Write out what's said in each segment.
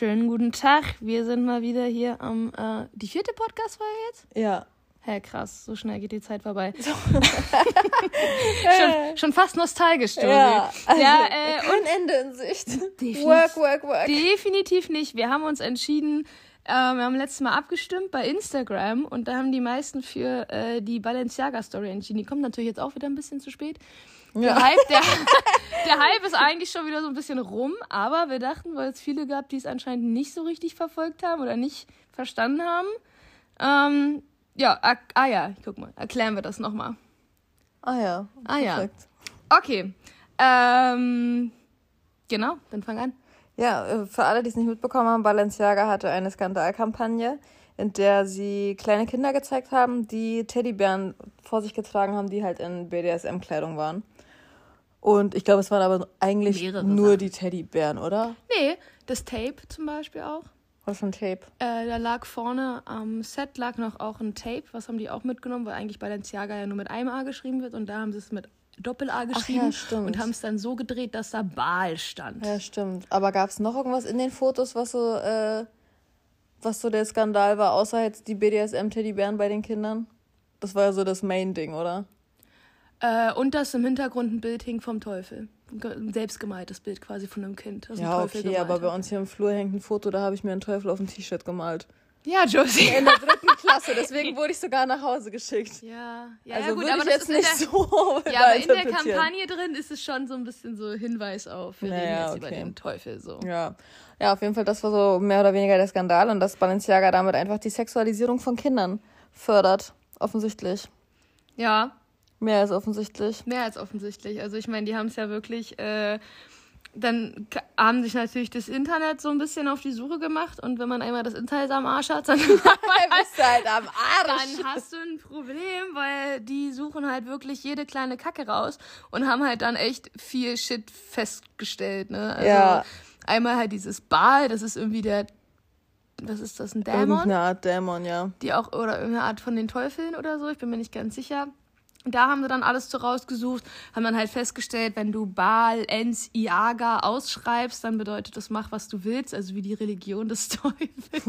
Schönen guten Tag. Wir sind mal wieder hier am. Äh, die vierte Podcast-Folge jetzt? Ja. Hä, hey, krass, so schnell geht die Zeit vorbei. So. schon, schon fast nostalgisch, Josie. Ja, also ja äh, kein Ende in Sicht. Definitiv, work, work, work. Definitiv nicht. Wir haben uns entschieden, äh, wir haben letztes Mal abgestimmt bei Instagram und da haben die meisten für äh, die Balenciaga-Story entschieden. Die kommt natürlich jetzt auch wieder ein bisschen zu spät. Ja. Der, Hype, der, der Hype ist eigentlich schon wieder so ein bisschen rum, aber wir dachten, weil es viele gab, die es anscheinend nicht so richtig verfolgt haben oder nicht verstanden haben. Ähm, ja, ah ja, guck mal, erklären wir das nochmal. Ah ja. Ah ja. Okay. Ähm, genau, dann fang an. Ja, äh, für alle, die es nicht mitbekommen haben, Balenciaga hatte eine Skandalkampagne, in der sie kleine Kinder gezeigt haben, die Teddybären vor sich getragen haben, die halt in BDSM-Kleidung waren. Und ich glaube, es waren aber eigentlich Mehrere nur Sachen. die Teddybären, oder? Nee, das Tape zum Beispiel auch. Was für ein Tape? Äh, da lag vorne am Set lag noch auch ein Tape. Was haben die auch mitgenommen? Weil eigentlich bei Balenciaga ja nur mit einem A geschrieben wird und da haben sie es mit Doppel-A geschrieben ja, und haben es dann so gedreht, dass da Baal stand. Ja, stimmt. Aber gab es noch irgendwas in den Fotos, was so, äh, was so der Skandal war, außer jetzt die BDSM-Teddybären bei den Kindern? Das war ja so das Main-Ding, oder? Äh, und dass im Hintergrund ein Bild hing vom Teufel. Ein selbstgemaltes Bild quasi von einem Kind. Ja, okay, aber hat. bei uns hier im Flur hängt ein Foto, da habe ich mir einen Teufel auf ein T-Shirt gemalt. Ja, Josie. In der dritten Klasse, deswegen wurde ich sogar nach Hause geschickt. Ja, ja, also ja gut, aber ich jetzt nicht der, so. Ja, aber in der Kampagne drin ist es schon so ein bisschen so Hinweis auf, wir naja, reden jetzt okay. über den Teufel so. Ja. Ja, auf jeden Fall, das war so mehr oder weniger der Skandal und dass Balenciaga damit einfach die Sexualisierung von Kindern fördert. Offensichtlich. Ja, Mehr als offensichtlich. Mehr als offensichtlich. Also ich meine, die haben es ja wirklich. Äh, dann haben sich natürlich das Internet so ein bisschen auf die Suche gemacht und wenn man einmal das Internet am Arsch hat, dann, bist du halt am Arsch. dann hast du ein Problem, weil die suchen halt wirklich jede kleine Kacke raus und haben halt dann echt viel Shit festgestellt. Ne? Also ja. Einmal halt dieses Ball, das ist irgendwie der was ist das, ein Dämon? Irgendeine Art Dämon, ja. Die auch, oder irgendeine Art von den Teufeln oder so, ich bin mir nicht ganz sicher da haben sie dann alles so rausgesucht, haben dann halt festgestellt, wenn du Baal, Ens, Iaga ausschreibst, dann bedeutet das mach, was du willst, also wie die Religion des Teufels. ich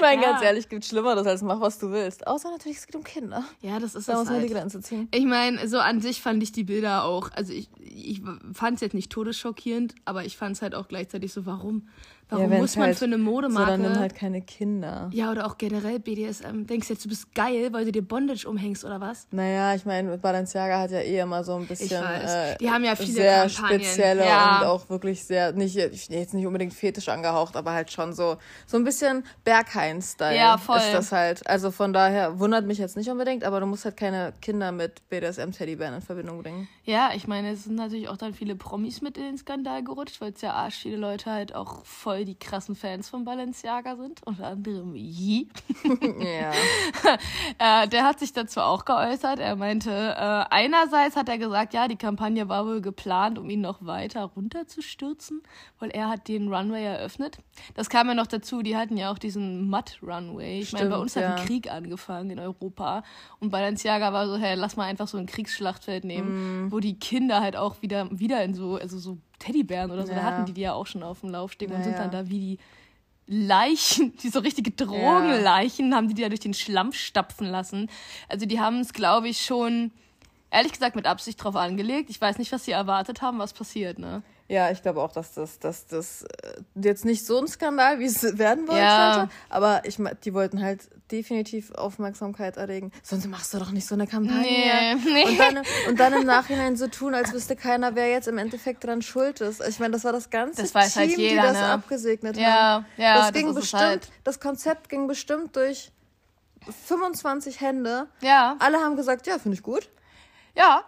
meine, ja. ganz ehrlich, gibt Schlimmeres als mach, was du willst. Außer natürlich, es geht um Kinder. Ja, das ist da das muss halt. die Grenze ziehen. Ich meine, so an sich fand ich die Bilder auch, also ich, ich fand es jetzt nicht todesschockierend, aber ich fand es halt auch gleichzeitig so, warum? Warum ja, muss man halt, für eine Modemarke. So, dann nimm halt keine Kinder. Ja, oder auch generell BDSM. Denkst du jetzt, du bist geil, weil du dir Bondage umhängst oder was? Naja, ich meine, Balenciaga hat ja eh immer so ein bisschen. Äh, Die haben ja viele sehr Kampagnen. spezielle ja. und auch wirklich sehr, nicht, jetzt nicht unbedingt fetisch angehaucht, aber halt schon so, so ein bisschen Berghain-Style ja, voll. ist das halt. Also von daher wundert mich jetzt nicht unbedingt, aber du musst halt keine Kinder mit BDSM-Teddybären in Verbindung bringen. Ja, ich meine, es sind natürlich auch dann viele Promis mit in den Skandal gerutscht, weil es ja arsch viele Leute halt auch voll voll die krassen Fans von Balenciaga sind, unter anderem Yi. ja. äh, der hat sich dazu auch geäußert. Er meinte, äh, einerseits hat er gesagt, ja, die Kampagne war wohl geplant, um ihn noch weiter runterzustürzen, weil er hat den Runway eröffnet. Das kam ja noch dazu, die hatten ja auch diesen Mud-Runway. Ich meine, bei uns ja. hat ein Krieg angefangen in Europa und Balenciaga war so, hey, lass mal einfach so ein Kriegsschlachtfeld nehmen, mm. wo die Kinder halt auch wieder, wieder in so, also so Teddybären oder so, ja. da hatten die die ja auch schon auf dem Laufsteg ja, und sind dann da wie die Leichen, die so richtige Drogenleichen, ja. haben die die ja durch den Schlamm stapfen lassen. Also die haben es, glaube ich, schon, ehrlich gesagt, mit Absicht drauf angelegt. Ich weiß nicht, was sie erwartet haben, was passiert, ne? Ja, ich glaube auch, dass das, dass das äh, jetzt nicht so ein Skandal, wie es werden wollte, ja. aber ich, die wollten halt definitiv Aufmerksamkeit erregen. Sonst machst du doch nicht so eine Kampagne. Nee, nee. Und, dann, und dann im Nachhinein so tun, als wüsste keiner, wer jetzt im Endeffekt dran schuld ist. Ich meine, das war das ganze das halt Team, halt jeder, die das ne? abgesegnet ja, haben. Ja, das, das ging bestimmt, halt. das Konzept ging bestimmt durch 25 Hände. Ja. Alle haben gesagt, ja, finde ich gut. Ja,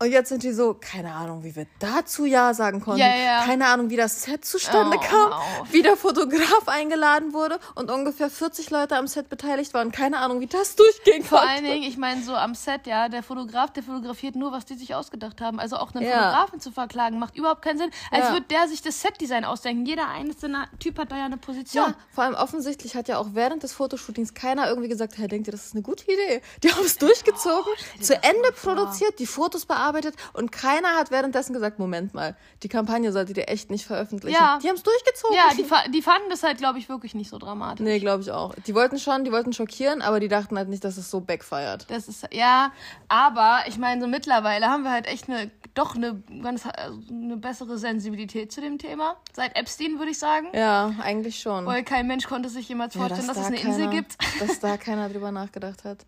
und jetzt sind die so, keine Ahnung, wie wir dazu Ja sagen konnten. Ja, ja. Keine Ahnung, wie das Set zustande oh, kam, oh. wie der Fotograf eingeladen wurde und ungefähr 40 Leute am Set beteiligt waren. Keine Ahnung, wie das durchging. Vor allen Dingen, ich meine, so am Set, ja, der Fotograf, der fotografiert nur, was die sich ausgedacht haben. Also auch einen ja. Fotografen zu verklagen, macht überhaupt keinen Sinn. Als ja. würde der sich das Setdesign ausdenken. Jeder einzelne Typ hat da ja eine Position. Ja, vor allem offensichtlich hat ja auch während des Fotoshootings keiner irgendwie gesagt, hey, denkt ihr, das ist eine gute Idee? Die haben es durchgezogen, oh, zu Ende produziert, die Fotos bearbeitet gearbeitet und keiner hat währenddessen gesagt, Moment mal, die Kampagne solltet ihr echt nicht veröffentlichen. Ja. Die haben es durchgezogen. Ja, die, die fanden das halt, glaube ich, wirklich nicht so dramatisch. Nee, glaube ich auch. Die wollten schon, die wollten schockieren, aber die dachten halt nicht, dass es so backfeiert. Das ist, ja, aber ich meine, so mittlerweile haben wir halt echt eine, doch eine ganz, also eine bessere Sensibilität zu dem Thema. Seit Epstein, würde ich sagen. Ja, eigentlich schon. Weil kein Mensch konnte sich jemals vorstellen, ja, dass, dass da es eine keiner, Insel gibt. Dass da keiner drüber nachgedacht hat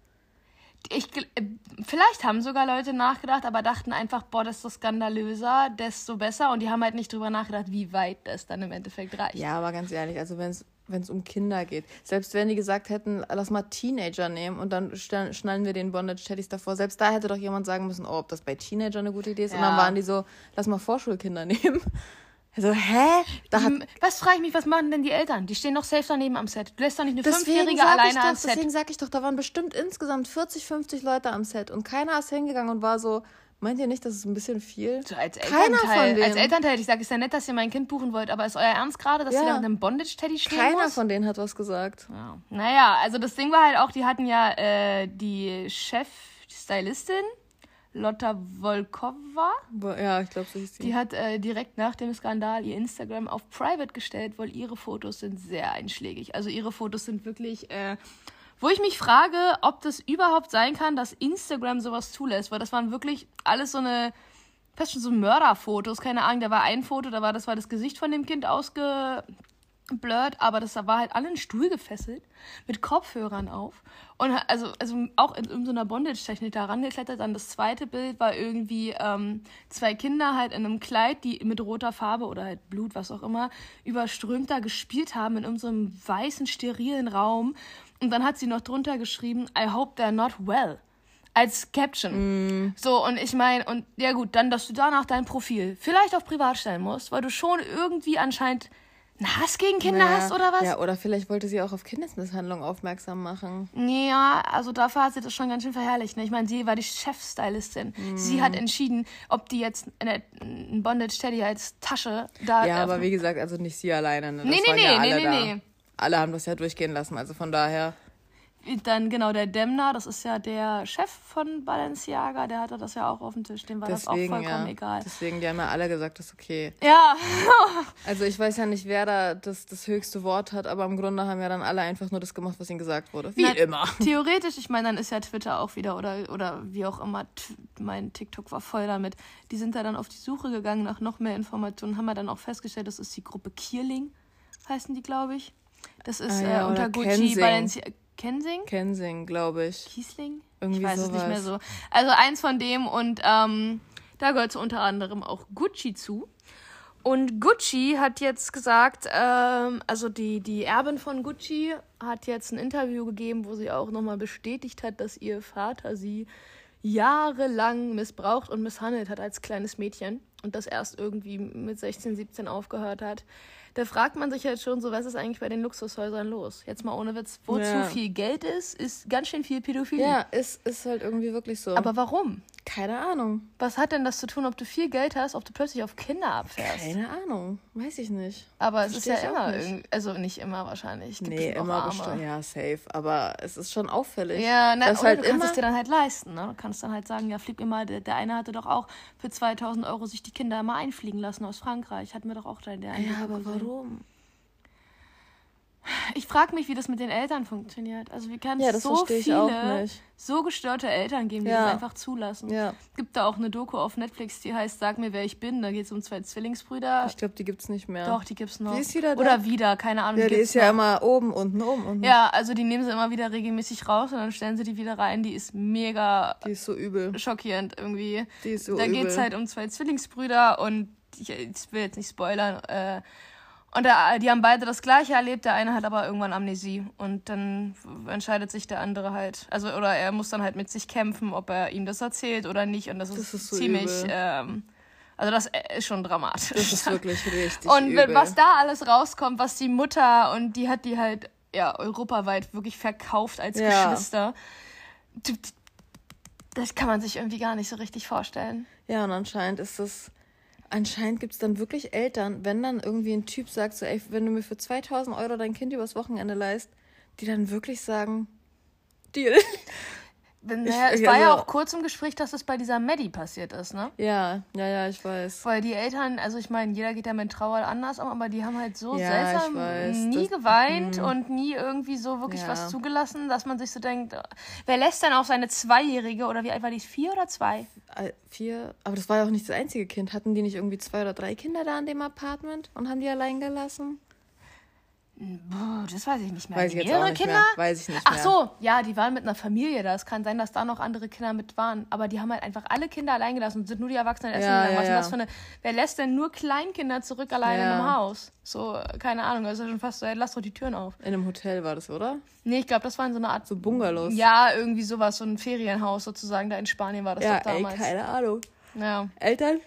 ich, äh, vielleicht haben sogar Leute nachgedacht, aber dachten einfach, boah, desto skandalöser, desto besser. Und die haben halt nicht drüber nachgedacht, wie weit das dann im Endeffekt reicht. Ja, aber ganz ehrlich, also wenn es wenn es um Kinder geht. Selbst wenn die gesagt hätten, lass mal Teenager nehmen und dann schnallen wir den Bondage-Teddys davor. Selbst da hätte doch jemand sagen müssen, oh, ob das bei Teenager eine gute Idee ist. Ja. Und dann waren die so, lass mal Vorschulkinder nehmen. Also, hä? Da hat was frage ich mich, was machen denn die Eltern? Die stehen doch safe daneben am Set. Du lässt doch nicht eine Fünfjährige alleine doch, am Set. Deswegen sag ich doch, da waren bestimmt insgesamt 40, 50 Leute am Set und keiner ist hingegangen und war so, meint ihr nicht, das ist ein bisschen viel? So als Elternteil, Keiner von denen. Als Elternteil, ich sage, ist ja nett, dass ihr mein Kind buchen wollt, aber ist euer Ernst gerade, dass ja. ihr da mit einem Bondage-Teddy stehen Keiner muss? von denen hat was gesagt. Ja. Naja, also das Ding war halt auch, die hatten ja äh, die Chef-Stylistin Lotta Volkova. Ja, ich glaube, so hieß sie. Die hat äh, direkt nach dem Skandal ihr Instagram auf Private gestellt, weil ihre Fotos sind sehr einschlägig. Also ihre Fotos sind wirklich, äh, wo ich mich frage, ob das überhaupt sein kann, dass Instagram sowas zulässt, weil das waren wirklich alles so eine, fast schon so Mörderfotos, keine Ahnung, da war ein Foto, da war, das war das Gesicht von dem Kind ausge, blurred, aber das war halt alle in Stuhl gefesselt, mit Kopfhörern auf. Und also, also auch in, in so einer Bondage-Technik da rangeklettert. Dann das zweite Bild war irgendwie ähm, zwei Kinder halt in einem Kleid, die mit roter Farbe oder halt Blut, was auch immer, überströmt da gespielt haben in unserem weißen, sterilen Raum. Und dann hat sie noch drunter geschrieben, I hope they're not well als Caption. Mm. So, und ich meine, und ja gut, dann, dass du danach dein Profil vielleicht auf privat stellen musst, weil du schon irgendwie anscheinend einen Hass gegen Kinder naja, hast oder was? Ja, oder vielleicht wollte sie auch auf Kindesmisshandlung aufmerksam machen. Ja, also dafür hat sie das schon ganz schön verherrlicht. Ne? Ich meine, sie war die Chefstylistin. Mhm. Sie hat entschieden, ob die jetzt ein Bondage Teddy als Tasche da. Ja, aber wie gesagt, also nicht sie alleine. Ne? Das nee, nee, nee, ja nee, nee, nee. Alle haben das ja durchgehen lassen, also von daher. Dann genau der Demner, das ist ja der Chef von Balenciaga, der hatte das ja auch auf dem Tisch, dem war Deswegen, das auch vollkommen ja. egal. Deswegen, die haben ja alle gesagt, das ist okay. Ja. also ich weiß ja nicht, wer da das, das höchste Wort hat, aber im Grunde haben ja dann alle einfach nur das gemacht, was ihnen gesagt wurde. Wie Na, immer. Theoretisch, ich meine, dann ist ja Twitter auch wieder oder, oder wie auch immer, mein TikTok war voll damit. Die sind da dann auf die Suche gegangen nach noch mehr Informationen, haben wir dann auch festgestellt, das ist die Gruppe Kierling, heißen die, glaube ich. Das ist ah, ja, äh, unter Gucci, Balenciaga. Kensing? Kensing, glaube ich. Kiesling? Irgendwie ich weiß sowas. es nicht mehr so. Also eins von dem und ähm, da gehört unter anderem auch Gucci zu. Und Gucci hat jetzt gesagt, ähm, also die, die Erbin von Gucci hat jetzt ein Interview gegeben, wo sie auch nochmal bestätigt hat, dass ihr Vater sie jahrelang missbraucht und misshandelt hat als kleines Mädchen und das erst irgendwie mit 16, 17 aufgehört hat da fragt man sich halt schon so, was ist eigentlich bei den Luxushäusern los? Jetzt mal ohne Witz, wo ja. zu viel Geld ist, ist ganz schön viel Pädophilie. Ja, ist, ist halt irgendwie wirklich so. Aber warum? Keine Ahnung. Was hat denn das zu tun, ob du viel Geld hast, ob du plötzlich auf Kinder abfährst? Keine Ahnung. Weiß ich nicht. Aber es ist ja immer irgendwie, also nicht immer wahrscheinlich. Gibt nee, immer bestimmt. Ja, safe. Aber es ist schon auffällig. Ja, na, das halt du kannst es dir dann halt leisten. Ne? Du kannst dann halt sagen, ja, flieg mir mal. Der, der eine hatte doch auch für 2000 Euro sich die Kinder mal einfliegen lassen aus Frankreich. Hatten wir doch auch da in der Ja, aber warum? Ich frage mich, wie das mit den Eltern funktioniert. Also wie kann es ja, so viele so gestörte Eltern geben, die ja. das einfach zulassen? Ja. Gibt da auch eine Doku auf Netflix, die heißt Sag mir, wer ich bin. Da geht es um zwei Zwillingsbrüder. Ich glaube, die gibt es nicht mehr. Doch, die gibt es noch. Die ist wieder da? Oder wieder, keine Ahnung. Ja, die, die ist ja noch. immer oben, unten, oben, unten. Ja, also die nehmen sie immer wieder regelmäßig raus und dann stellen sie die wieder rein. Die ist mega. Die ist so übel. Schockierend irgendwie. Die ist so da übel. Da geht es halt um zwei Zwillingsbrüder und ich, ich will jetzt nicht spoilern. Äh, und der, die haben beide das Gleiche erlebt. Der eine hat aber irgendwann Amnesie. Und dann entscheidet sich der andere halt. Also, oder er muss dann halt mit sich kämpfen, ob er ihm das erzählt oder nicht. Und das, das ist, ist so ziemlich. Ähm, also, das ist schon dramatisch. Das ist wirklich richtig. Und übel. was da alles rauskommt, was die Mutter und die hat die halt ja europaweit wirklich verkauft als ja. Geschwister. Das kann man sich irgendwie gar nicht so richtig vorstellen. Ja, und anscheinend ist das anscheinend gibt es dann wirklich Eltern, wenn dann irgendwie ein Typ sagt, so, ey, wenn du mir für 2000 Euro dein Kind übers Wochenende leist, die dann wirklich sagen, Deal. Naja, es war also, ja auch kurz im Gespräch, dass das bei dieser Maddie passiert ist, ne? Ja, ja, ja, ich weiß. Weil die Eltern, also ich meine, jeder geht ja mit Trauer anders um, aber die haben halt so ja, seltsam nie das, geweint mh. und nie irgendwie so wirklich ja. was zugelassen, dass man sich so denkt, wer lässt denn auch seine Zweijährige oder wie alt war die? Vier oder zwei? Vier, aber das war ja auch nicht das einzige Kind. Hatten die nicht irgendwie zwei oder drei Kinder da in dem Apartment und haben die allein gelassen? Das weiß ich nicht mehr. Weiß ich jetzt auch nicht Kinder? Mehr. Weiß ich nicht Ach mehr. so, ja, die waren mit einer Familie da. Es kann sein, dass da noch andere Kinder mit waren. Aber die haben halt einfach alle Kinder allein gelassen und sind nur die Erwachsenen essen ja. Ja, Was ja. für eine, wer lässt denn nur Kleinkinder zurück alleine ja. in einem Haus? So, keine Ahnung, das ist ja schon fast so, ey, lass doch die Türen auf. In einem Hotel war das, oder? Nee, ich glaube, das war in so einer Art. So Bungalows. Ja, irgendwie sowas, so ein Ferienhaus sozusagen. Da in Spanien war das ja, doch damals. Ey, keine Ahnung. Ja. Eltern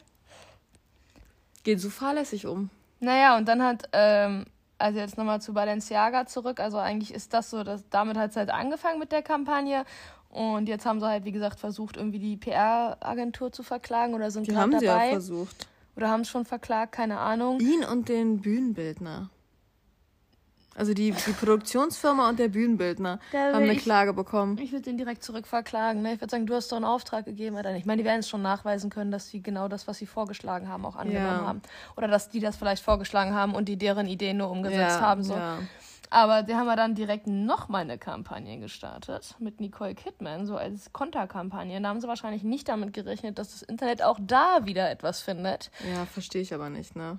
gehen so fahrlässig um. Naja, und dann hat ähm, also jetzt nochmal zu Balenciaga zurück. Also eigentlich ist das so, dass damit hat es halt angefangen mit der Kampagne. Und jetzt haben sie halt, wie gesagt, versucht, irgendwie die PR-Agentur zu verklagen oder sind gerade dabei. Haben sie ja versucht. Oder haben es schon verklagt, keine Ahnung. Ihn und den Bühnenbildner. Also die, die Produktionsfirma und der Bühnenbildner der haben eine ich, Klage bekommen. Ich würde den direkt zurückverklagen. Ne? Ich würde sagen, du hast doch einen Auftrag gegeben. Oder nicht. Ich meine, die werden es schon nachweisen können, dass sie genau das, was sie vorgeschlagen haben, auch angenommen ja. haben. Oder dass die das vielleicht vorgeschlagen haben und die deren Ideen nur umgesetzt ja, haben. So. Ja. Aber die haben wir dann direkt nochmal eine Kampagne gestartet mit Nicole Kidman, so als Konterkampagne. Da haben sie wahrscheinlich nicht damit gerechnet, dass das Internet auch da wieder etwas findet. Ja, verstehe ich aber nicht, ne?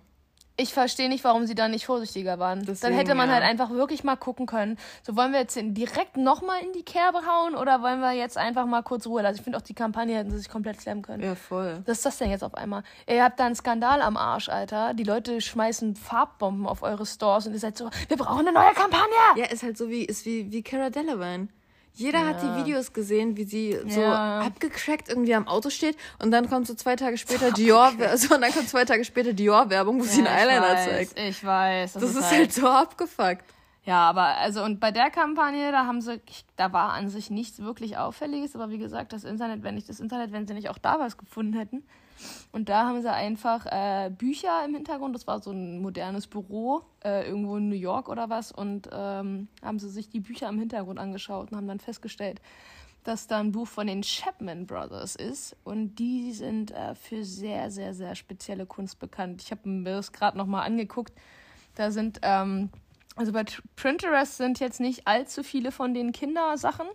Ich verstehe nicht, warum sie da nicht vorsichtiger waren. Deswegen, Dann hätte man ja. halt einfach wirklich mal gucken können. So, wollen wir jetzt direkt nochmal in die Kerbe hauen oder wollen wir jetzt einfach mal kurz Ruhe lassen? Ich finde auch, die Kampagne hätten sie sich komplett klemmen können. Ja, voll. Was ist das denn jetzt auf einmal? Ihr habt da einen Skandal am Arsch, Alter. Die Leute schmeißen Farbbomben auf eure Stores und ihr seid so, wir brauchen eine neue Kampagne! Ja, ist halt so wie, ist wie, wie Cara Delevingne. Jeder ja. hat die Videos gesehen, wie sie so ja. abgecrackt irgendwie am Auto steht und dann kommt so zwei Tage später Dior, so, und dann kommt zwei Tage später Dior-Werbung, wo ja, sie einen Eyeliner weiß, zeigt. Ich weiß. Das, das ist, ist halt, halt so abgefuckt. Ja, aber also und bei der Kampagne, da haben sie, da war an sich nichts wirklich Auffälliges, aber wie gesagt, das Internet, wenn nicht das Internet, wenn sie nicht auch da was gefunden hätten, und da haben sie einfach äh, Bücher im Hintergrund. Das war so ein modernes Büro, äh, irgendwo in New York oder was. Und ähm, haben sie sich die Bücher im Hintergrund angeschaut und haben dann festgestellt, dass da ein Buch von den Chapman Brothers ist. Und die sind äh, für sehr, sehr, sehr spezielle Kunst bekannt. Ich habe mir das gerade nochmal angeguckt. Da sind, ähm, also bei Pinterest sind jetzt nicht allzu viele von den Kindersachen.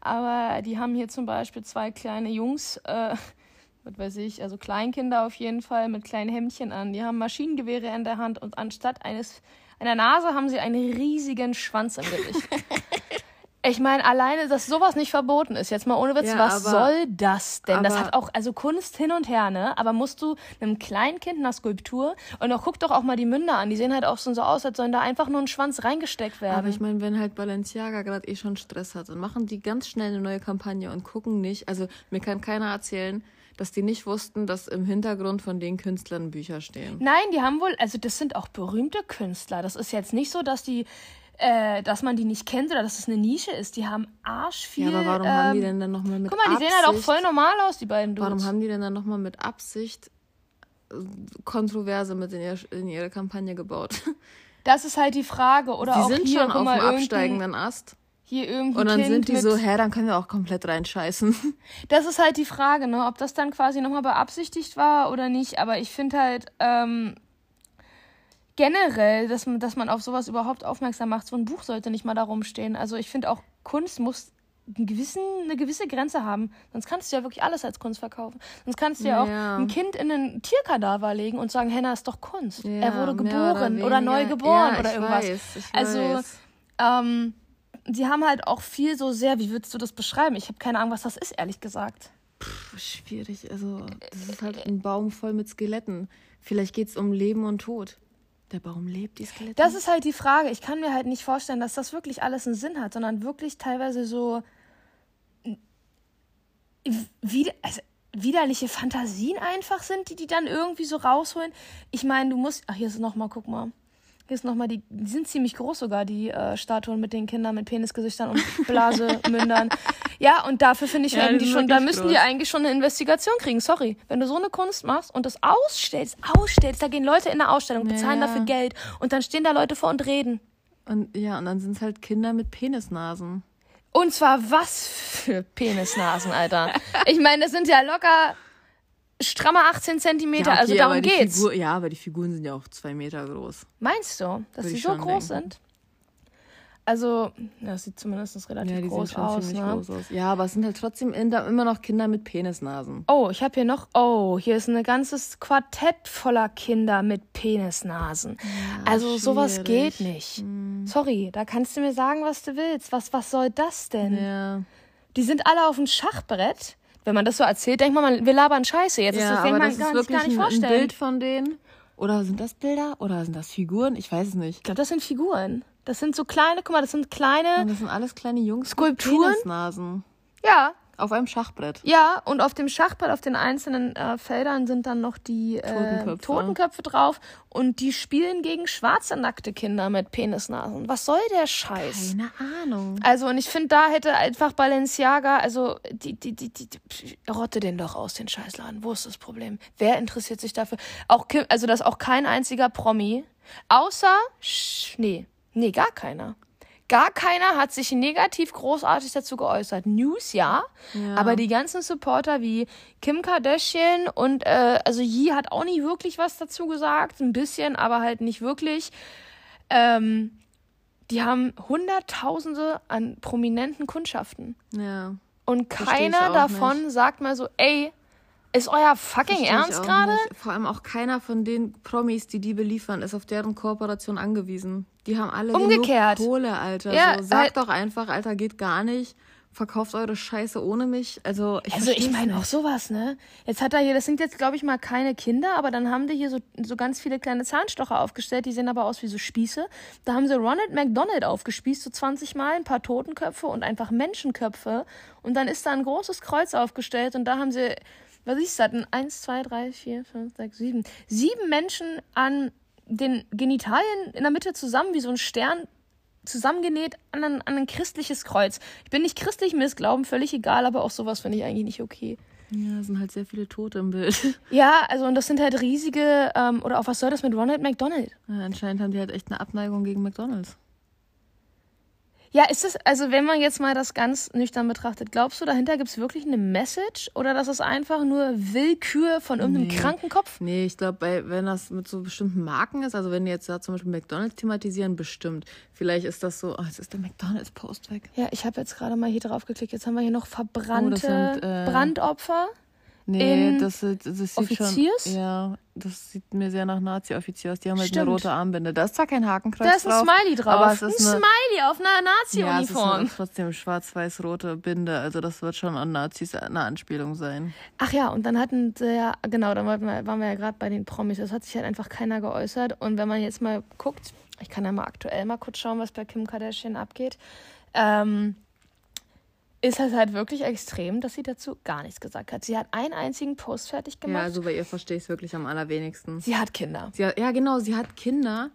Aber die haben hier zum Beispiel zwei kleine Jungs äh, was weiß ich, also Kleinkinder auf jeden Fall mit kleinen Hemdchen an. Die haben Maschinengewehre in der Hand und anstatt eines einer Nase haben sie einen riesigen Schwanz im Gesicht. ich meine, alleine, dass sowas nicht verboten ist, jetzt mal ohne Witz, ja, was aber, soll das denn? das hat auch, also Kunst hin und her, ne? Aber musst du einem Kleinkind einer Skulptur und auch guck doch auch mal die Münder an, die sehen halt auch so aus, als sollen da einfach nur ein Schwanz reingesteckt werden. Aber ich meine, wenn halt Balenciaga gerade eh schon Stress hat, dann machen die ganz schnell eine neue Kampagne und gucken nicht, also mir kann keiner erzählen, dass die nicht wussten, dass im Hintergrund von den Künstlern Bücher stehen. Nein, die haben wohl, also das sind auch berühmte Künstler. Das ist jetzt nicht so, dass die, äh, dass man die nicht kennt oder dass es eine Nische ist. Die haben arsch viel. Ja, aber warum ähm, haben die ähm, denn dann nochmal mit Guck mal, die Absicht, sehen halt auch voll normal aus, die beiden Dudes. Warum haben die denn dann nochmal mit Absicht äh, Kontroverse mit in, ihr, in ihre Kampagne gebaut? Das ist halt die Frage. Oder die auch sind hier, schon auf dem absteigenden Ast hier irgendwie. Und dann kind sind die so, hä, dann können wir auch komplett reinscheißen. Das ist halt die Frage, ne, ob das dann quasi nochmal beabsichtigt war oder nicht. Aber ich finde halt ähm, generell, dass man, dass man auf sowas überhaupt aufmerksam macht. So ein Buch sollte nicht mal darum stehen. Also ich finde auch Kunst muss einen gewissen, eine gewisse Grenze haben. Sonst kannst du ja wirklich alles als Kunst verkaufen. Sonst kannst du ja, ja. auch ein Kind in einen Tierkadaver legen und sagen, Henna ist doch Kunst. Ja, er wurde geboren oder, oder, neu geboren ja, oder irgendwas. Weiß, also, weiß. ähm, sie haben halt auch viel so sehr, wie würdest du das beschreiben? Ich habe keine Ahnung, was das ist, ehrlich gesagt. Puh, schwierig. Also, das ist halt ein Baum voll mit Skeletten. Vielleicht geht es um Leben und Tod. Der Baum lebt, die Skelette. Das ist halt die Frage. Ich kann mir halt nicht vorstellen, dass das wirklich alles einen Sinn hat, sondern wirklich teilweise so. Wie, also, widerliche Fantasien einfach sind, die die dann irgendwie so rausholen. Ich meine, du musst. Ach, hier ist es nochmal, guck mal. Hier ist nochmal die, die sind ziemlich groß sogar, die äh, Statuen mit den Kindern mit Penisgesichtern und Blasemündern. ja, und dafür finde ich, ja, die schon, da müssen groß. die eigentlich schon eine Investigation kriegen. Sorry, wenn du so eine Kunst machst und das ausstellst, ausstellst, da gehen Leute in eine Ausstellung, bezahlen ja. dafür Geld und dann stehen da Leute vor und reden. Und ja, und dann sind es halt Kinder mit Penisnasen. Und zwar was für Penisnasen, Alter. ich meine, das sind ja locker stramme 18 Zentimeter, ja, okay, also darum geht's. Figur, ja, aber die Figuren sind ja auch zwei Meter groß. Meinst du, dass sie so groß denken. sind? Also, das sieht zumindest relativ ja, groß aus, ne? groß aus. Ja, aber es sind halt trotzdem immer noch Kinder mit Penisnasen. Oh, ich habe hier noch. Oh, hier ist ein ganzes Quartett voller Kinder mit Penisnasen. Ja, also schwierig. sowas geht nicht. Hm. Sorry, da kannst du mir sagen, was du willst. Was, was soll das denn? Ja. Die sind alle auf dem Schachbrett. Wenn man das so erzählt, denkt man, wir labern Scheiße. Jetzt ja, ist das, aber man das ist wirklich gar nicht vorstellen. ein Bild von denen. Oder sind das Bilder? Oder sind das Figuren? Ich weiß es nicht. Ich glaube, das sind Figuren. Das sind so kleine, guck mal, das sind kleine. Und das sind alles kleine Jungs. Skulpturen. Penisnasen. Ja. Auf einem Schachbrett. Ja, und auf dem Schachbrett, auf den einzelnen äh, Feldern sind dann noch die äh, Totenköpfe. Totenköpfe. drauf. Und die spielen gegen schwarze nackte Kinder mit Penisnasen. Was soll der Scheiß? Keine Ahnung. Also, und ich finde, da hätte einfach Balenciaga, also, die, die, die, die, die, rotte den doch aus, den Scheißladen. Wo ist das Problem? Wer interessiert sich dafür? Auch, also, dass auch kein einziger Promi, außer, nee, Nee, gar keiner. Gar keiner hat sich negativ großartig dazu geäußert. News ja, ja. aber die ganzen Supporter wie Kim Kardashian und äh, also Yi hat auch nicht wirklich was dazu gesagt, ein bisschen, aber halt nicht wirklich. Ähm, die haben Hunderttausende an prominenten Kundschaften. Ja. Und keiner davon nicht. sagt mal so, ey, ist euer fucking Ernst gerade? Vor allem auch keiner von den Promis, die die beliefern, ist auf deren Kooperation angewiesen. Die haben alle Umgekehrt. Kohle, Alter. Ja, so, sagt halt doch einfach, Alter, geht gar nicht. Verkauft eure Scheiße ohne mich. Also ich, also ich meine auch sowas, ne? Jetzt hat er hier, das sind jetzt glaube ich mal keine Kinder, aber dann haben die hier so, so ganz viele kleine Zahnstocher aufgestellt, die sehen aber aus wie so Spieße. Da haben sie Ronald McDonald aufgespießt, so 20 Mal, ein paar Totenköpfe und einfach Menschenköpfe. Und dann ist da ein großes Kreuz aufgestellt und da haben sie was ist das? Eins, zwei, drei, vier, fünf, sechs, sieben. Sieben Menschen an den Genitalien in der Mitte zusammen, wie so ein Stern zusammengenäht an ein, an ein christliches Kreuz. Ich bin nicht christlich, mir ist Glauben völlig egal, aber auch sowas finde ich eigentlich nicht okay. Ja, es sind halt sehr viele Tote im Bild. Ja, also und das sind halt riesige, ähm, oder auch was soll das mit Ronald McDonald? Ja, anscheinend haben die halt echt eine Abneigung gegen McDonalds. Ja, ist es, also wenn man jetzt mal das ganz nüchtern betrachtet, glaubst du, dahinter gibt es wirklich eine Message oder das ist einfach nur Willkür von irgendeinem nee. kranken Kopf? Nee, ich glaube, wenn das mit so bestimmten Marken ist, also wenn die jetzt da zum Beispiel McDonalds thematisieren, bestimmt. Vielleicht ist das so, oh, jetzt ist der McDonalds-Post weg. Ja, ich habe jetzt gerade mal hier drauf geklickt. Jetzt haben wir hier noch verbrannte oh, sind, äh, Brandopfer. Nee, das, das sieht Offiziers? schon. Ja, das sieht mir sehr nach Nazi-Offizier aus. Die haben halt Stimmt. eine rote Armbinde. Da ist zwar kein Hakenkreuz drauf. Da ist ein Smiley drauf. Aber es ist ein eine, Smiley auf einer Nazi-Uniform. Ja, es ist trotzdem schwarz-weiß-rote Binde. Also das wird schon an Nazis eine Anspielung sein. Ach ja, und dann hatten sie ja, genau, dann waren wir, waren wir ja gerade bei den Promis. Das hat sich halt einfach keiner geäußert. Und wenn man jetzt mal guckt, ich kann ja mal aktuell mal kurz schauen, was bei Kim Kardashian abgeht. Ähm, ist es halt wirklich extrem, dass sie dazu gar nichts gesagt hat. Sie hat einen einzigen Post fertig gemacht. Ja, also bei ihr verstehe ich es wirklich am allerwenigsten. Sie hat Kinder. Sie hat, ja, genau, sie hat Kinder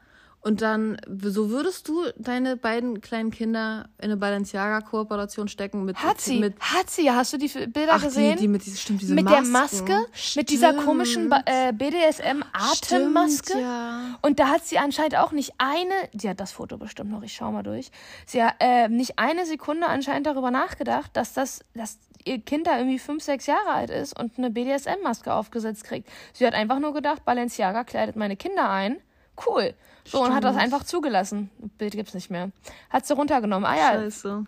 und dann, so würdest du deine beiden kleinen Kinder in eine Balenciaga-Kooperation stecken mit. Hat sie, mit, hat sie, hast du die Bilder Ach, gesehen? Die, die mit, diese, stimmt, diese mit Masken. der Maske, stimmt. mit dieser komischen äh, BDSM-Atemmaske. Ja. Und da hat sie anscheinend auch nicht eine, sie hat das Foto bestimmt noch, ich schau mal durch. Sie hat äh, nicht eine Sekunde anscheinend darüber nachgedacht, dass das, dass ihr Kind da irgendwie fünf, sechs Jahre alt ist und eine BDSM-Maske aufgesetzt kriegt. Sie hat einfach nur gedacht, Balenciaga kleidet meine Kinder ein. Cool. So, Stimmt. und hat das einfach zugelassen. Bild gibt's nicht mehr. Hat sie runtergenommen. Ah ja. Scheiße.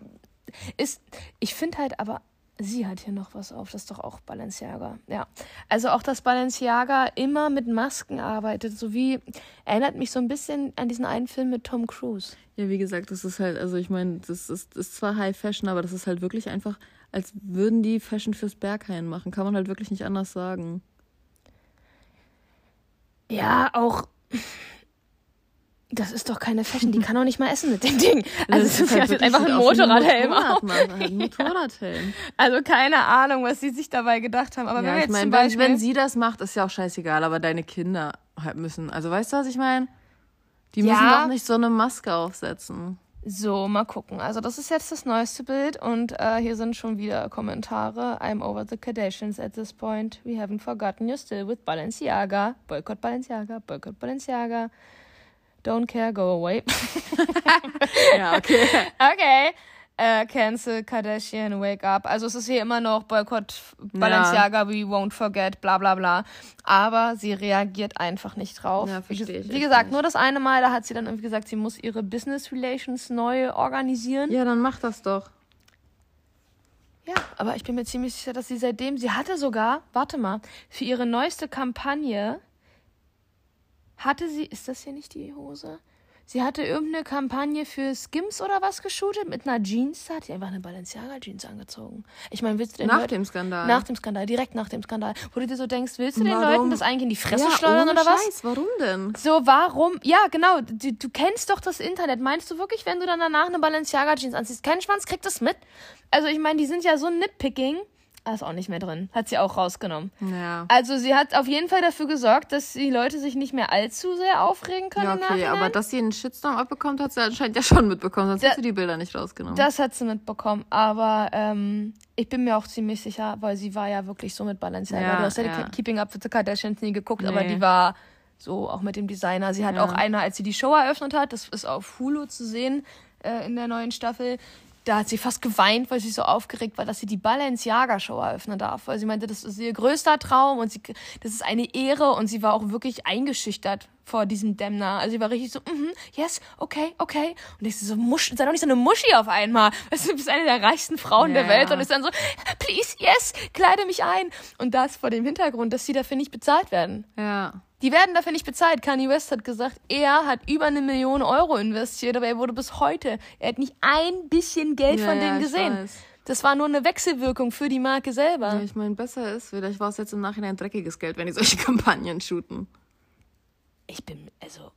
Ist, ich finde halt aber, sie hat hier noch was auf. Das ist doch auch Balenciaga. Ja. Also auch, dass Balenciaga immer mit Masken arbeitet. So wie, erinnert mich so ein bisschen an diesen einen Film mit Tom Cruise. Ja, wie gesagt, das ist halt, also ich meine, das ist, ist zwar High Fashion, aber das ist halt wirklich einfach, als würden die Fashion fürs Berghain machen. Kann man halt wirklich nicht anders sagen. Ja, auch das ist doch keine Fashion, die kann doch nicht mal essen mit dem Ding. Also das ist halt einfach ein Motorradhelm. Motorrad, Mann, ein Motorradhelm. Also keine Ahnung, was sie sich dabei gedacht haben. Aber ja, wenn ich meine, wenn, wenn sie das macht, ist ja auch scheißegal, aber deine Kinder halt müssen. Also weißt du, was ich meine? Die müssen ja. doch nicht so eine Maske aufsetzen. So, mal gucken. Also das ist jetzt das neueste Bild und äh, hier sind schon wieder Kommentare. I'm over the Kardashians at this point. We haven't forgotten you're still with Balenciaga. Boycott Balenciaga, boycott Balenciaga. Don't care, go away. ja, okay. Okay. äh, cancel Kardashian, wake up. Also es ist hier immer noch Boykott Balenciaga, ja. we won't forget, bla bla bla. Aber sie reagiert einfach nicht drauf. Ja, verstehe ich. Wie gesagt, nicht. nur das eine Mal, da hat sie dann irgendwie gesagt, sie muss ihre Business Relations neu organisieren. Ja, dann mach das doch. Ja, aber ich bin mir ziemlich sicher, dass sie seitdem, sie hatte sogar, warte mal, für ihre neueste Kampagne hatte sie, ist das hier nicht die Hose? Sie hatte irgendeine Kampagne für Skims oder was geshootet mit einer Jeans. Da hat sie einfach eine Balenciaga-Jeans angezogen. Ich meine, willst du den Nach Leuten, dem Skandal? Nach dem Skandal, direkt nach dem Skandal. Wo du dir so denkst, willst du warum? den Leuten das eigentlich in die Fresse ja, schleudern oder was? Scheiß, warum denn? So, warum? Ja, genau. Du, du kennst doch das Internet. Meinst du wirklich, wenn du dann danach eine Balenciaga-Jeans anziehst, kein Schwanz kriegt das mit? Also, ich meine, die sind ja so nitpicking. Ah, ist auch nicht mehr drin. Hat sie auch rausgenommen. Ja. Also sie hat auf jeden Fall dafür gesorgt, dass die Leute sich nicht mehr allzu sehr aufregen können. Ja, okay, aber dass sie einen Shitstorm abbekommt, hat sie anscheinend ja schon mitbekommen, sonst da, hat sie die Bilder nicht rausgenommen. Das hat sie mitbekommen, aber ähm, ich bin mir auch ziemlich sicher, weil sie war ja wirklich so mit Balenciaga. Ja, du hast ja, ja. Keeping Up with the Kardashians nie geguckt, nee. aber die war so auch mit dem Designer. Sie hat ja. auch eine, als sie die Show eröffnet hat, das ist auf Hulu zu sehen äh, in der neuen Staffel da hat sie fast geweint, weil sie so aufgeregt war, dass sie die Balenciaga-Show eröffnen darf. Weil sie meinte, das ist ihr größter Traum und sie, das ist eine Ehre und sie war auch wirklich eingeschüchtert vor diesem Dämner. Also sie war richtig so, mm -hmm, yes, okay, okay. Und ich so, Musch, sei doch nicht so eine Muschi auf einmal. Weißt du, du bist eine der reichsten Frauen yeah. der Welt und ist dann so, please, yes, kleide mich ein. Und das vor dem Hintergrund, dass sie dafür nicht bezahlt werden. Ja. Die werden dafür nicht bezahlt. Kanye West hat gesagt, er hat über eine Million Euro investiert, aber er wurde bis heute, er hat nicht ein bisschen Geld ja, von denen ja, gesehen. Weiß. Das war nur eine Wechselwirkung für die Marke selber. Ja, ich meine, besser ist, vielleicht war es jetzt im Nachhinein dreckiges Geld, wenn die solche Kampagnen shooten. Ich bin, also,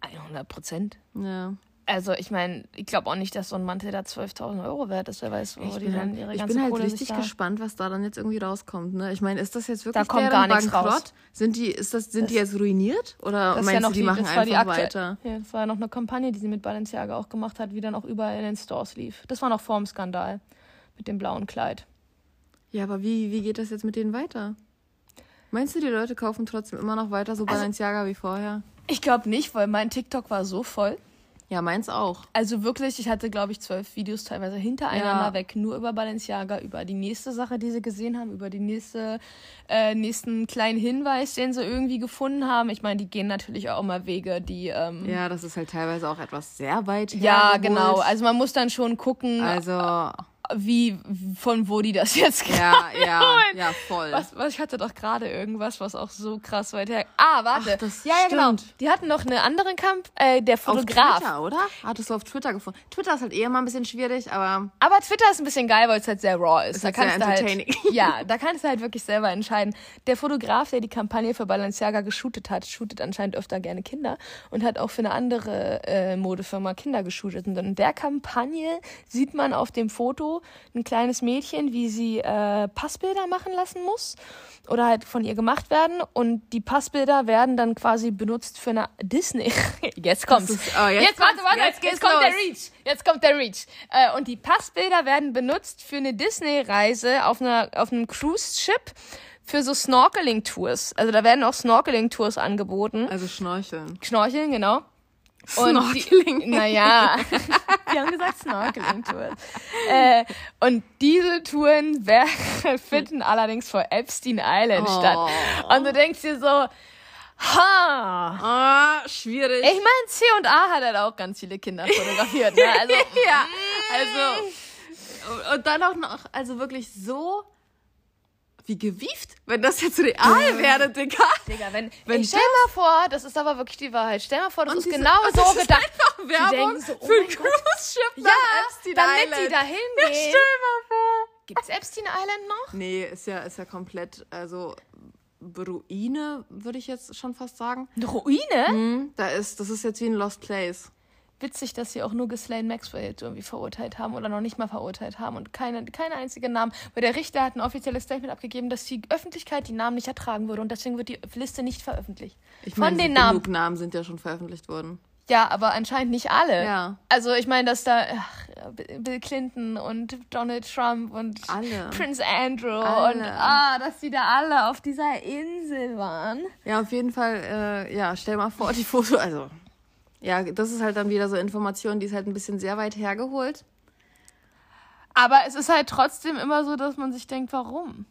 100 Prozent. Ja. Also ich meine, ich glaube auch nicht, dass so ein Mantel da 12.000 Euro wert ist. Wer weiß, wo ich die dann ihre Ich bin halt Kohle richtig gespannt, was da dann jetzt irgendwie rauskommt. Ne? Ich meine, ist das jetzt wirklich da kommt gar nichts raus. Sind die, ist das, sind das, die jetzt ruiniert? Oder meinst ja du, die, die machen einfach die weiter? Ja, das war ja noch eine Kampagne, die sie mit Balenciaga auch gemacht hat, wie dann auch überall in den Stores lief. Das war noch vor dem Skandal mit dem blauen Kleid. Ja, aber wie, wie geht das jetzt mit denen weiter? Meinst du, die Leute kaufen trotzdem immer noch weiter so also, Balenciaga wie vorher? Ich glaube nicht, weil mein TikTok war so voll. Ja, meins auch. Also wirklich, ich hatte, glaube ich, zwölf Videos teilweise hintereinander ja. weg, nur über Balenciaga, über die nächste Sache, die sie gesehen haben, über die nächste, äh, nächsten kleinen Hinweis, den sie irgendwie gefunden haben. Ich meine, die gehen natürlich auch immer Wege, die. Ähm, ja, das ist halt teilweise auch etwas sehr weit. Ja, genau. Also man muss dann schon gucken. Also wie von wo die das jetzt gerade Ja, ja, ja, voll. Was, was, ich hatte doch gerade irgendwas, was auch so krass weit her. Ah, warte. Ach, das ja, ja, genau. Die hatten noch einen anderen Kampf, äh, der Fotograf. Auf Twitter, oder? Hattest du auf Twitter gefunden? Twitter ist halt eher mal ein bisschen schwierig, aber. Aber Twitter ist ein bisschen geil, weil es halt sehr raw ist. ist da halt kannst sehr entertaining. Du halt, ja, da kannst du halt wirklich selber entscheiden. Der Fotograf, der die Kampagne für Balenciaga geshootet hat, shootet anscheinend öfter gerne Kinder und hat auch für eine andere äh, Modefirma Kinder geshootet. Und in der Kampagne sieht man auf dem Foto ein kleines Mädchen, wie sie äh, Passbilder machen lassen muss oder halt von ihr gemacht werden und die Passbilder werden dann quasi benutzt für eine Disney. jetzt kommt's. Ist, oh, jetzt, jetzt warte, warte, jetzt, jetzt kommt los. der Reach. Jetzt kommt der Reach. Äh, und die Passbilder werden benutzt für eine Disney-Reise auf einer auf einem Cruise-Ship für so Snorkeling-Tours. Also da werden auch Snorkeling-Tours angeboten. Also Schnorcheln. Schnorcheln, genau. Snorkeling. Die, naja, die haben gesagt Snorkeling-Touren. Äh, und diese Touren finden allerdings vor Epstein Island oh. statt. Und du denkst dir so, Ha! Ah, schwierig. Ich meine, C und A hat halt auch ganz viele Kinder fotografiert. Ne? Also, ja, also und dann auch noch, also wirklich so wie gewieft, wenn das jetzt real wäre, Digga. Digga, wenn, wenn ich stell mal vor, das ist aber wirklich die Wahrheit. Stell mal vor, das ist diese, genau so das gedacht. Ist einfach Werbung so, oh für ein Cruise Ship ja, Epstein damit Island. die da hingehen. Ja, stell mal vor. Gibt's Epstein Island noch? Nee, ist ja, ist ja komplett, also Ruine, würde ich jetzt schon fast sagen. Eine Ruine? Mhm, da ist, das ist jetzt wie ein Lost Place witzig, dass sie auch nur Ghislaine Maxwell irgendwie verurteilt haben oder noch nicht mal verurteilt haben und keine, keine einzige Namen. Weil der Richter hat ein offizielles Statement abgegeben, dass die Öffentlichkeit die Namen nicht ertragen würde und deswegen wird die Liste nicht veröffentlicht. Ich Von meine, den Namen. Genug Namen sind ja schon veröffentlicht worden. Ja, aber anscheinend nicht alle. Ja. Also ich meine, dass da ach, Bill Clinton und Donald Trump und alle. Prince Andrew alle. und ah, dass die da alle auf dieser Insel waren. Ja, auf jeden Fall, äh, ja, stell mal vor, die Foto, also ja, das ist halt dann wieder so Information, die ist halt ein bisschen sehr weit hergeholt. Aber es ist halt trotzdem immer so, dass man sich denkt, warum?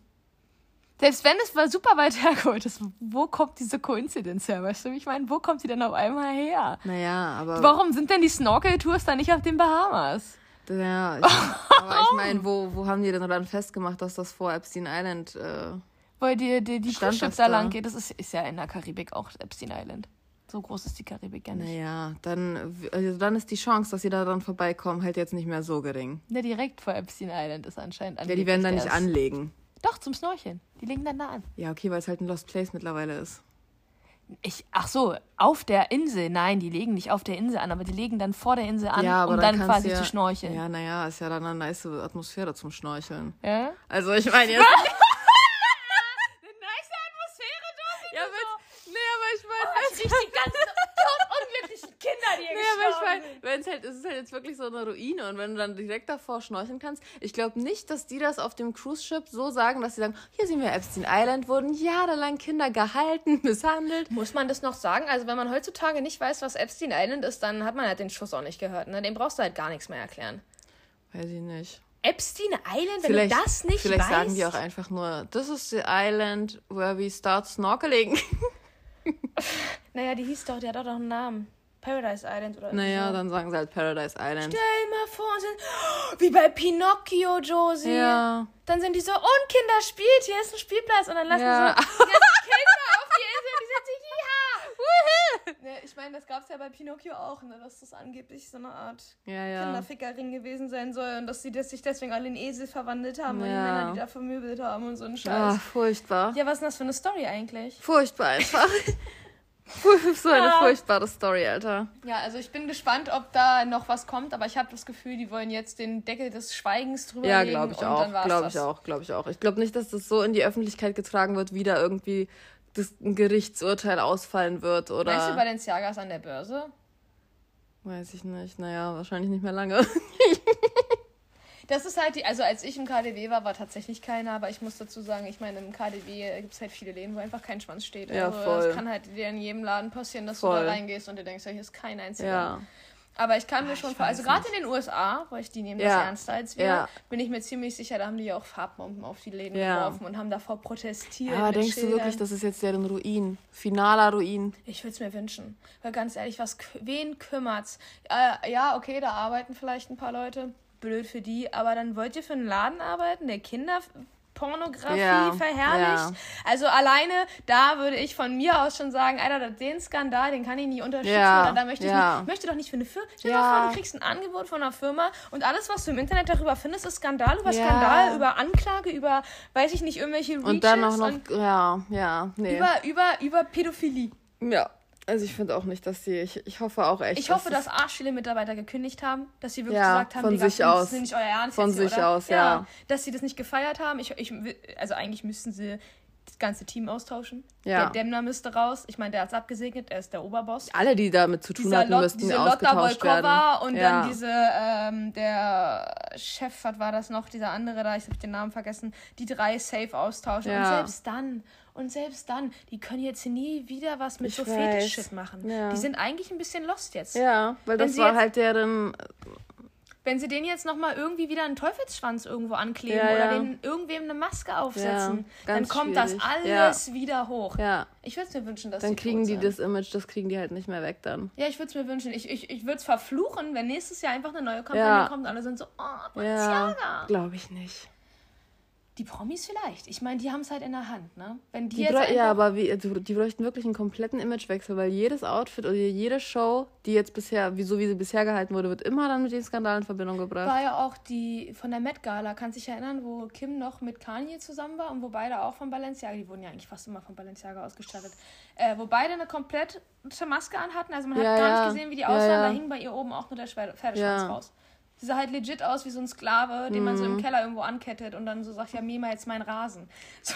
Selbst wenn es mal super weit hergeholt ist, wo kommt diese Koinzidenz her? Weißt du, ich meine? Wo kommt die denn auf einmal her? Naja, aber. Warum sind denn die Snorkel-Tours da nicht auf den Bahamas? Ja, ich, aber ich meine, wo, wo haben die denn dann festgemacht, dass das vor Epstein Island. Äh, Weil die, die, die Cruise da lang geht. Das ist, ist ja in der Karibik auch Epstein Island. So groß ist die Karibik ja nicht. Naja, dann, also dann ist die Chance, dass sie da dann vorbeikommen, halt jetzt nicht mehr so gering. Ja, direkt vor Epstein Island ist anscheinend Ja, die werden da nicht anlegen. Doch, zum Snorcheln. Die legen dann da an. Ja, okay, weil es halt ein Lost Place mittlerweile ist. Ich, ach so, auf der Insel. Nein, die legen nicht auf der Insel an, aber die legen dann vor der Insel an, ja, um dann, dann quasi ja, zu schnorcheln. Ja, naja, ist ja dann eine nice Atmosphäre zum Schnorcheln. Ja? Also ich meine jetzt. wenn es halt, es ist halt jetzt wirklich so eine Ruine und wenn du dann direkt davor schnorcheln kannst, ich glaube nicht, dass die das auf dem Cruise Ship so sagen, dass sie sagen, hier sind wir Epstein Island, wurden jahrelang Kinder gehalten, misshandelt. Muss man das noch sagen? Also wenn man heutzutage nicht weiß, was Epstein Island ist, dann hat man halt den Schuss auch nicht gehört. Ne? Dem brauchst du halt gar nichts mehr erklären. Weiß ich nicht. Epstein Island, wenn vielleicht, du das nicht vielleicht weißt? Vielleicht sagen die auch einfach nur, this is the island where we start snorkeling. naja, die hieß doch, die hat doch einen Namen. Paradise Island oder Naja, so. dann sagen sie halt Paradise Island. Stell mal vor, sind, oh, wie bei Pinocchio, Josie. Ja. Dann sind die so, und Kinder spielt, hier ist ein Spielplatz. Und dann lassen ja. so die ganzen Kinder auf die Insel und die sind sich, ja. Ne, ich meine, das gab es ja bei Pinocchio auch, ne, dass das angeblich so eine Art ja, ja. Kinderfickerring gewesen sein soll und dass sie das sich deswegen alle in Esel verwandelt haben ja. und die Männer, die da vermöbelt haben und so ein Scheiß. Ja, furchtbar. Ja, was ist denn das für eine Story eigentlich? Furchtbar einfach. so eine ja. furchtbare Story, Alter. Ja, also ich bin gespannt, ob da noch was kommt, aber ich habe das Gefühl, die wollen jetzt den Deckel des Schweigens drüber ja, legen. Ja, glaube ich, auch. Glaube ich auch, glaube ich auch. Ich glaube nicht, dass das so in die Öffentlichkeit getragen wird, wie da irgendwie das ein Gerichtsurteil ausfallen wird oder. Meinst du Balenciagas an der Börse? Weiß ich nicht. Naja, wahrscheinlich nicht mehr lange. Das ist halt die, also als ich im KDW war, war tatsächlich keiner, aber ich muss dazu sagen, ich meine, im KDW gibt es halt viele Läden, wo einfach kein Schwanz steht. Ja, also voll. Es kann halt dir in jedem Laden passieren, dass voll. du da reingehst und dir denkst, ja, hier ist kein einziger. Ja. Aber ich kann mir schon vor, also gerade in den USA, wo ich die nehmen ja. das ernster als wir, ja. bin ich mir ziemlich sicher, da haben die ja auch Farbbomben auf die Läden ja. geworfen und haben davor protestiert. aber denkst Schildern. du wirklich, das ist jetzt deren Ruin? Finaler Ruin? Ich würde es mir wünschen. Weil ganz ehrlich, was wen kümmert's? Äh, ja, okay, da arbeiten vielleicht ein paar Leute blöd für die, aber dann wollt ihr für einen Laden arbeiten, der Kinderpornografie ja, verherrlicht. Ja. Also alleine da würde ich von mir aus schon sagen, Alter, den Skandal, den kann ich nicht unterstützen. Ja, oder da möchte ich, nicht, möchte doch nicht für eine Firma. Stell dir vor, du kriegst ein Angebot von einer Firma und alles, was du im Internet darüber findest, ist Skandal über Skandal, über Anklage, über, weiß ich nicht, irgendwelche Reaches. Und dann auch noch, ja, ja, nee. Über, über, über Pädophilie. Ja. Also ich finde auch nicht, dass sie, ich, ich hoffe auch echt. Ich hoffe, dass, dass arsch viele Mitarbeiter gekündigt haben, dass sie wirklich ja, gesagt haben, von sich aus. das ist nicht euer Ernst. Von sich oder? aus, ja. ja. Dass sie das nicht gefeiert haben. Ich, ich, also eigentlich müssten sie das ganze Team austauschen. Ja. Der Dämner müsste raus. Ich meine, der hat es abgesegnet, er ist der Oberboss. Alle, die damit zu tun hatten, müssten diese Lotta Volkova und ja. dann diese, ähm, der Chef, was war das noch, dieser andere da, ich habe den Namen vergessen, die drei safe austauschen. Ja. Und selbst dann und selbst dann, die können jetzt nie wieder was mit ich so Fetisch-Shit machen. Ja. Die sind eigentlich ein bisschen lost jetzt. Ja, weil Wenn das war halt deren wenn sie den jetzt nochmal irgendwie wieder einen Teufelsschwanz irgendwo ankleben ja, oder ja. den irgendwem eine Maske aufsetzen, dann kommt schwierig. das alles wieder hoch. Ja. Ich würde es mir wünschen, dass Dann kriegen die das Image, das kriegen die halt nicht mehr weg dann. Ja, ich würde es mir wünschen. Ich, ich, ich würde es verfluchen, wenn nächstes Jahr einfach eine neue Kampagne kommt und alle sind so, oh, Balenciaga. Ja, glaube ich nicht. Die Promis vielleicht. Ich meine, die haben es halt in der Hand, ne? Wenn die, die jetzt ja, aber wie, also, die bräuchten wirklich einen kompletten Imagewechsel, weil jedes Outfit oder jede Show, die jetzt bisher, wie, so wie sie bisher gehalten wurde, wird immer dann mit den Skandalen in Verbindung gebracht. War ja auch die von der Met Gala, kannst dich erinnern, wo Kim noch mit Kanye zusammen war und wo beide auch von Balenciaga, die wurden ja eigentlich fast immer von Balenciaga ausgestattet, äh, wo beide eine komplette Maske anhatten, also man hat ja, gar ja. nicht gesehen, wie die aussahen, da hing bei ihr oben auch nur der Pferdeschwanz raus. Sie sah halt legit aus wie so ein Sklave, den man so im mhm. Keller irgendwo ankettet und dann so sagt, ja, mäh mal jetzt meinen Rasen. So.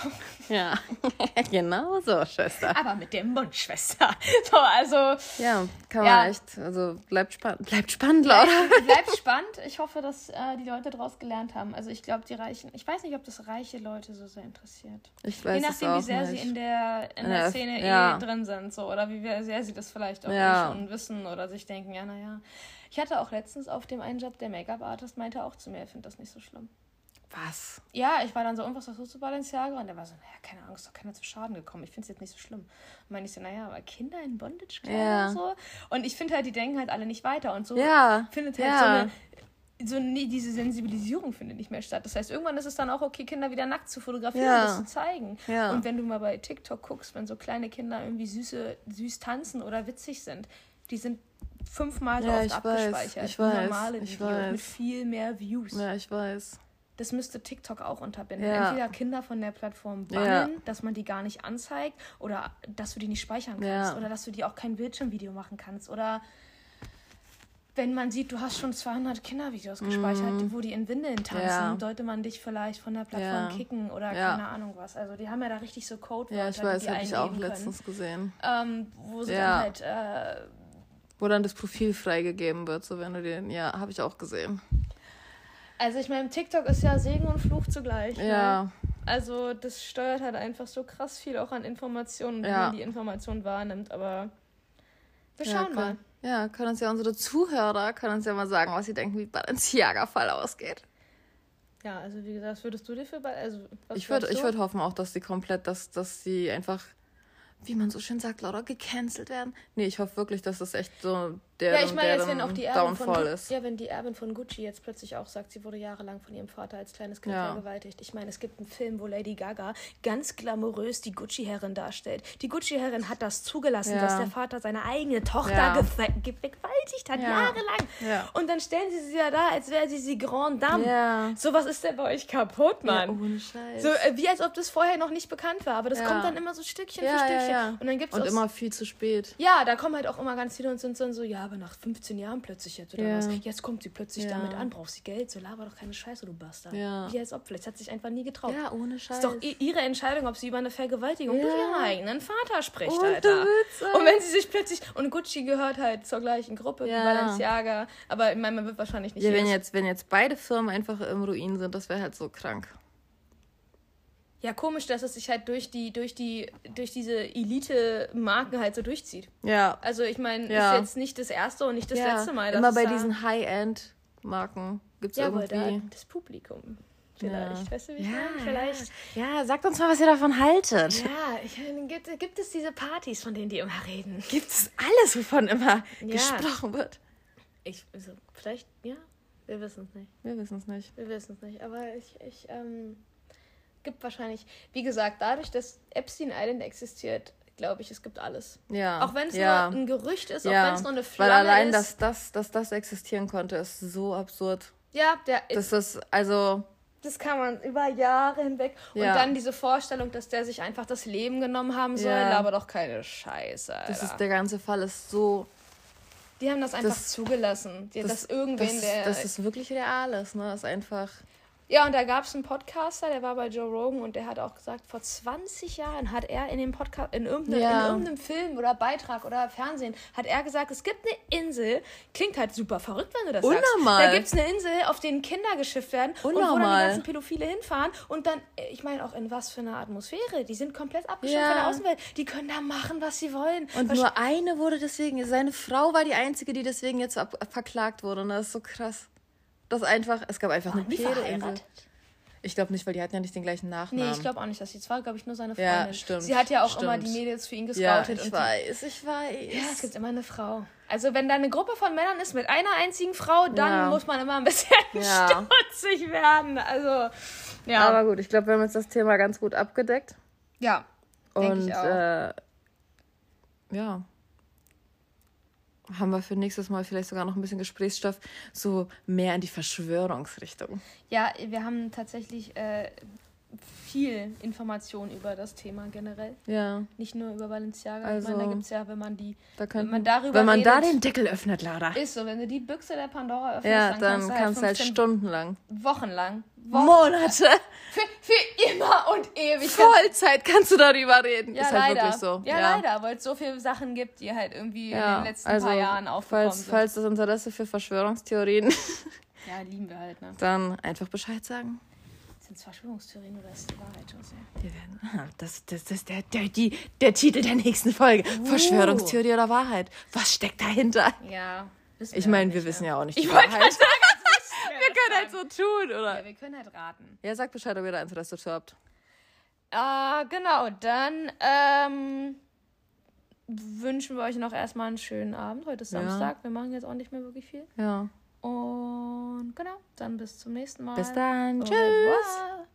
Ja, genau so, Schwester. Aber mit dem Mund, Schwester. So, also. Ja, kann man echt, also bleibt spannend, bleibt spannend, Laura. Bleibt, bleibt spannend. Ich hoffe, dass äh, die Leute daraus gelernt haben. Also ich glaube, die Reichen, ich weiß nicht, ob das reiche Leute so sehr interessiert. Ich weiß Je nachdem, wie sehr nicht. sie in der, in der Szene ja. eh drin sind, so, oder wie sehr sie das vielleicht auch ja. schon wissen oder sich denken, ja, naja. Ich hatte auch letztens auf dem einen Job, der Make-up-Artist meinte auch zu mir, er findet das nicht so schlimm. Was? Ja, ich war dann so, irgendwas du zu Balenciaga? Und der war so, naja, keine Angst, doch keiner zu Schaden gekommen. Ich finde es jetzt nicht so schlimm. Und meine ich so, naja, aber Kinder in Bondage ja. und so. Und ich finde halt, die denken halt alle nicht weiter. Und so ja. findet halt ja. so eine so nie, diese Sensibilisierung findet nicht mehr statt. Das heißt, irgendwann ist es dann auch okay, Kinder wieder nackt zu fotografieren ja. und das zu zeigen. Ja. Und wenn du mal bei TikTok guckst, wenn so kleine Kinder irgendwie süße, süß tanzen oder witzig sind, die sind fünfmal ja, oft abgespeichert. Weiß, ich weiß, normale ich Videos weiß. mit viel mehr Views. Ja, ich weiß. Das müsste TikTok auch unterbinden. Ja. Entweder Kinder von der Plattform bannen, ja. dass man die gar nicht anzeigt, oder dass du die nicht speichern kannst, oder dass du die auch kein Bildschirmvideo machen kannst, oder wenn man sieht, du hast schon 200 Kindervideos gespeichert, mm. wo die in Windeln tanzen, ja. sollte man dich vielleicht von der Plattform ja. kicken oder ja. keine Ahnung was. Also die haben ja da richtig so Codewörter, Ja, ich weiß, habe ich auch können, letztens gesehen. Ähm, wo sie dann halt... Äh, wo dann das Profil freigegeben wird, so wenn du den... Ja, habe ich auch gesehen. Also ich meine, TikTok ist ja Segen und Fluch zugleich. Ne? Ja. Ne? Also das steuert halt einfach so krass viel auch an Informationen, wenn man die Informationen wahrnimmt, aber... Wir schauen mal. Ja, können uns ja unsere Zuhörer, können uns ja mal sagen, was sie denken, wie Balenciaga-Fall ausgeht. Ja, also wie gesagt, was würdest du dir für... Also, ich würde würd hoffen auch, dass sie komplett, dass, dass sie einfach wie man so schön sagt, Laura, gecancelt werden. Nee, ich hoffe wirklich, dass das echt so der Ja, ich meine jetzt, wenn auch die Erbin von, ist. Ja, wenn die Erbin von Gucci jetzt plötzlich auch sagt, sie wurde jahrelang von ihrem Vater als kleines Kind ja. vergewaltigt. Ich meine, es gibt einen Film, wo Lady Gaga ganz glamourös die Gucci-Herrin darstellt. Die Gucci-Herrin hat das zugelassen, ja. dass der Vater seine eigene Tochter ja. vergewaltigt hat, jahrelang. Und dann stellen sie sie ja da, als wäre sie die Grande Dame. Ja. So was ist denn bei euch kaputt, Mann? ohne Scheiß. So, äh, wie als ob das vorher noch nicht bekannt war. Aber das kommt dann immer so Stückchen für Stückchen. Und dann gibt's Und immer viel zu spät. Ja, da kommen halt auch immer ganz viele und sind dann so, ja, aber nach 15 Jahren plötzlich jetzt oder ja. was. Jetzt kommt sie plötzlich ja. damit an, braucht sie Geld, so laber doch keine Scheiße, du Bastard. Ja. Wie als ob, vielleicht hat sie sich einfach nie getraut. Ja, ohne Scheiße. Ist doch ihre Entscheidung, ob sie über eine Vergewaltigung ja. durch ihren eigenen Vater spricht, und Alter. Und wenn sie sich plötzlich, und Gucci gehört halt zur gleichen Gruppe wie Balenciaga, aber ich meine, man wird wahrscheinlich nicht. Ja, wenn jetzt, wenn jetzt beide Firmen einfach im Ruin sind, das wäre halt so krank. Ja, komisch, dass es sich halt durch die, durch die, durch diese Elite-Marken halt so durchzieht. Ja. Also ich meine, ja. ist jetzt nicht das erste und nicht das ja. letzte Mal. Immer bei diesen High-End-Marken gibt es ja, irgendwie... Ja, das Publikum. Vielleicht, ja. weißt du, wie ja, ich Vielleicht. Ja, sagt uns mal, was ihr davon haltet. Ja, ich, gibt, gibt es diese Partys, von denen die immer reden? Gibt es alles, wovon immer gesprochen wird? Ich, also, vielleicht, ja, wir wissen es nicht. Wir wissen es nicht. Wir wissen es nicht, aber ich, ich, ähm, gibt wahrscheinlich, wie gesagt, dadurch, dass Epstein Island existiert, glaube ich, es gibt alles. Ja. Auch wenn es ja. nur ein Gerücht ist, ja. auch wenn es nur eine Flamme ist. Weil allein, ist. dass das, dass das existieren konnte, ist so absurd. Ja, der Das ist, also. Das kann man über Jahre hinweg. Und ja. dann diese Vorstellung, dass der sich einfach das Leben genommen haben soll, ja. aber doch keine Scheiße. Alter. Das ist, der ganze Fall ist so. Die haben das einfach das, zugelassen. Die, das, dass irgendwen, das, der. Das ist wirklich real ist, ne? Das ist einfach. Ja, und da gab es einen Podcaster, der war bei Joe Rogan und der hat auch gesagt, vor 20 Jahren hat er in dem Podcast, in irgendeinem, ja. in irgendeinem Film oder Beitrag oder Fernsehen, hat er gesagt, es gibt eine Insel, klingt halt super verrückt, wenn du das Unnormal. sagst. Da gibt es eine Insel, auf denen Kinder geschifft werden Unnormal. und wo dann die ganzen Pädophile hinfahren und dann, ich meine auch in was für einer Atmosphäre, die sind komplett abgeschirmt ja. von der Außenwelt, die können da machen, was sie wollen. Und nur eine wurde deswegen, seine Frau war die einzige, die deswegen jetzt verklagt wurde und das ist so krass. Das einfach, es gab einfach oh, eine Pferdeinsel. Ich glaube nicht, weil die hatten ja nicht den gleichen Nachnamen. Nee, ich glaube auch nicht, dass sie zwar, glaube ich, nur seine Freundin. Ja, stimmt. Sie hat ja auch stimmt. immer die Mädels für ihn gescoutet. Ja, ich weiß, ich weiß. Ja, es gibt immer eine Frau. Also wenn da eine Gruppe von Männern ist mit einer einzigen Frau, dann ja. muss man immer ein bisschen ja. stutzig werden. Also, ja. Aber gut, ich glaube, wir haben jetzt das Thema ganz gut abgedeckt. Ja, Und, ich auch. Äh, ja, haben wir für nächstes Mal vielleicht sogar noch ein bisschen Gesprächsstoff, so mehr in die Verschwörungsrichtung. Ja, wir haben tatsächlich äh, viel Information über das Thema generell. Ja. Nicht nur über Balenciaga. Also, ich meine, da gibt es ja, wenn man die. Da könnten, wenn man darüber Wenn man redet, da den Deckel öffnet, Laura. Ist so, wenn du die Büchse der Pandora öffnest, ja, dann, dann kannst du halt, halt stundenlang. Wochenlang. Wochen, Monate. Für, für immer und ewig. Vollzeit kannst du darüber reden. Ja, ist halt leider. wirklich so. Ja, ja. leider, weil es so viele Sachen gibt, die halt irgendwie ja, in den letzten also, paar Jahren aufgekommen falls, sind. Falls das Interesse für Verschwörungstheorien. Ja, lieben wir halt, ne? Dann einfach Bescheid sagen. Sind es Verschwörungstheorien oder ist es die Wahrheit, Jose? Wir werden, ah, das, das, das ist der, der, die, der Titel der nächsten Folge. Uh. Verschwörungstheorie oder Wahrheit? Was steckt dahinter? Ja, Ich meine, wir wissen ja auch nicht die Wahrheit. Sagen, wir können halt so tun, oder? Ja, wir können halt raten. Ja, sagt Bescheid, ob ihr da Interesse zu habt. Ah, genau. Dann ähm, wünschen wir euch noch erstmal einen schönen Abend. Heute ist Samstag. Ja. Wir machen jetzt auch nicht mehr wirklich viel. Ja. Und genau, dann bis zum nächsten Mal. Bis dann. Tschüss.